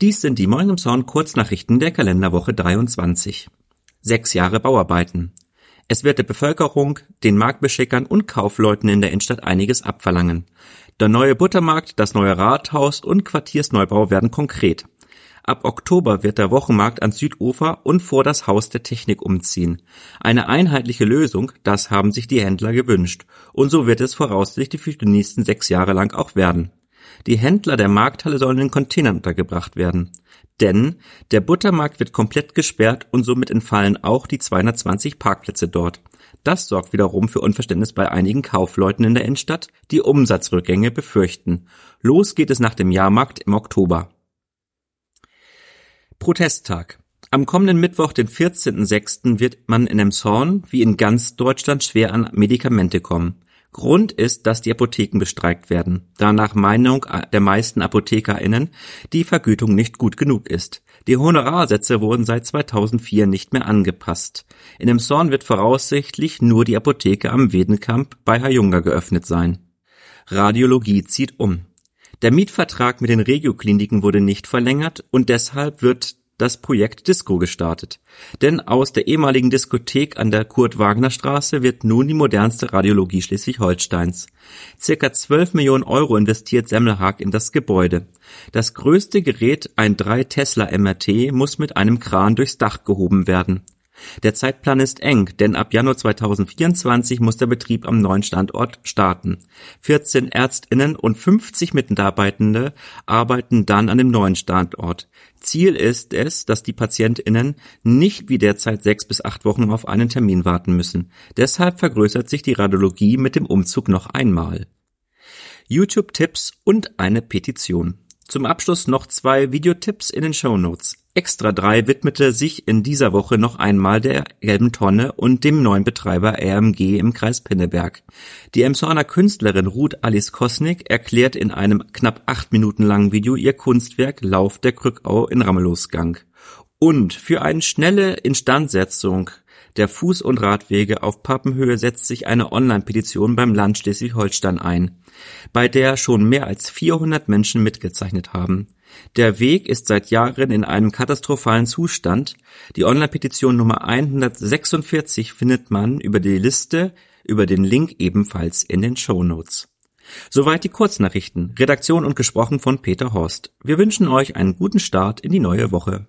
Dies sind die Morning Zorn Kurznachrichten der Kalenderwoche 23. Sechs Jahre Bauarbeiten. Es wird der Bevölkerung, den Marktbeschickern und Kaufleuten in der Innenstadt einiges abverlangen. Der neue Buttermarkt, das neue Rathaus und Quartiersneubau werden konkret. Ab Oktober wird der Wochenmarkt ans Südufer und vor das Haus der Technik umziehen. Eine einheitliche Lösung, das haben sich die Händler gewünscht. Und so wird es voraussichtlich für die nächsten sechs Jahre lang auch werden. Die Händler der Markthalle sollen in Containern untergebracht werden. Denn der Buttermarkt wird komplett gesperrt und somit entfallen auch die 220 Parkplätze dort. Das sorgt wiederum für Unverständnis bei einigen Kaufleuten in der Innenstadt, die Umsatzrückgänge befürchten. Los geht es nach dem Jahrmarkt im Oktober. Protesttag. Am kommenden Mittwoch, den 14.06., wird man in Emshorn wie in ganz Deutschland schwer an Medikamente kommen. Grund ist, dass die Apotheken bestreikt werden, da nach Meinung der meisten ApothekerInnen die Vergütung nicht gut genug ist. Die Honorarsätze wurden seit 2004 nicht mehr angepasst. In dem Zorn wird voraussichtlich nur die Apotheke am Wedenkamp bei Herr Junger geöffnet sein. Radiologie zieht um. Der Mietvertrag mit den Regiokliniken wurde nicht verlängert und deshalb wird das Projekt Disco gestartet. Denn aus der ehemaligen Diskothek an der Kurt-Wagner-Straße wird nun die modernste Radiologie Schleswig-Holsteins. Circa 12 Millionen Euro investiert Semmelhag in das Gebäude. Das größte Gerät, ein 3 Tesla MRT, muss mit einem Kran durchs Dach gehoben werden. Der Zeitplan ist eng, denn ab Januar 2024 muss der Betrieb am neuen Standort starten. 14 Ärztinnen und 50 Mitarbeitende arbeiten dann an dem neuen Standort. Ziel ist es, dass die Patientinnen nicht wie derzeit sechs bis acht Wochen auf einen Termin warten müssen. Deshalb vergrößert sich die Radiologie mit dem Umzug noch einmal. YouTube-Tipps und eine Petition. Zum Abschluss noch zwei Videotipps in den Show Notes. Extra 3 widmete sich in dieser Woche noch einmal der gelben Tonne und dem neuen Betreiber RMG im Kreis Pinneberg. Die Emshorner Künstlerin Ruth Alice Kosnick erklärt in einem knapp acht Minuten langen Video ihr Kunstwerk Lauf der Krückau in Ramelosgang. Und für eine schnelle Instandsetzung der Fuß- und Radwege auf Pappenhöhe setzt sich eine Online-Petition beim Land Schleswig-Holstein ein, bei der schon mehr als 400 Menschen mitgezeichnet haben. Der Weg ist seit Jahren in einem katastrophalen Zustand. Die Online-Petition Nummer 146 findet man über die Liste über den Link ebenfalls in den Show Notes. Soweit die Kurznachrichten. Redaktion und gesprochen von Peter Horst. Wir wünschen euch einen guten Start in die neue Woche.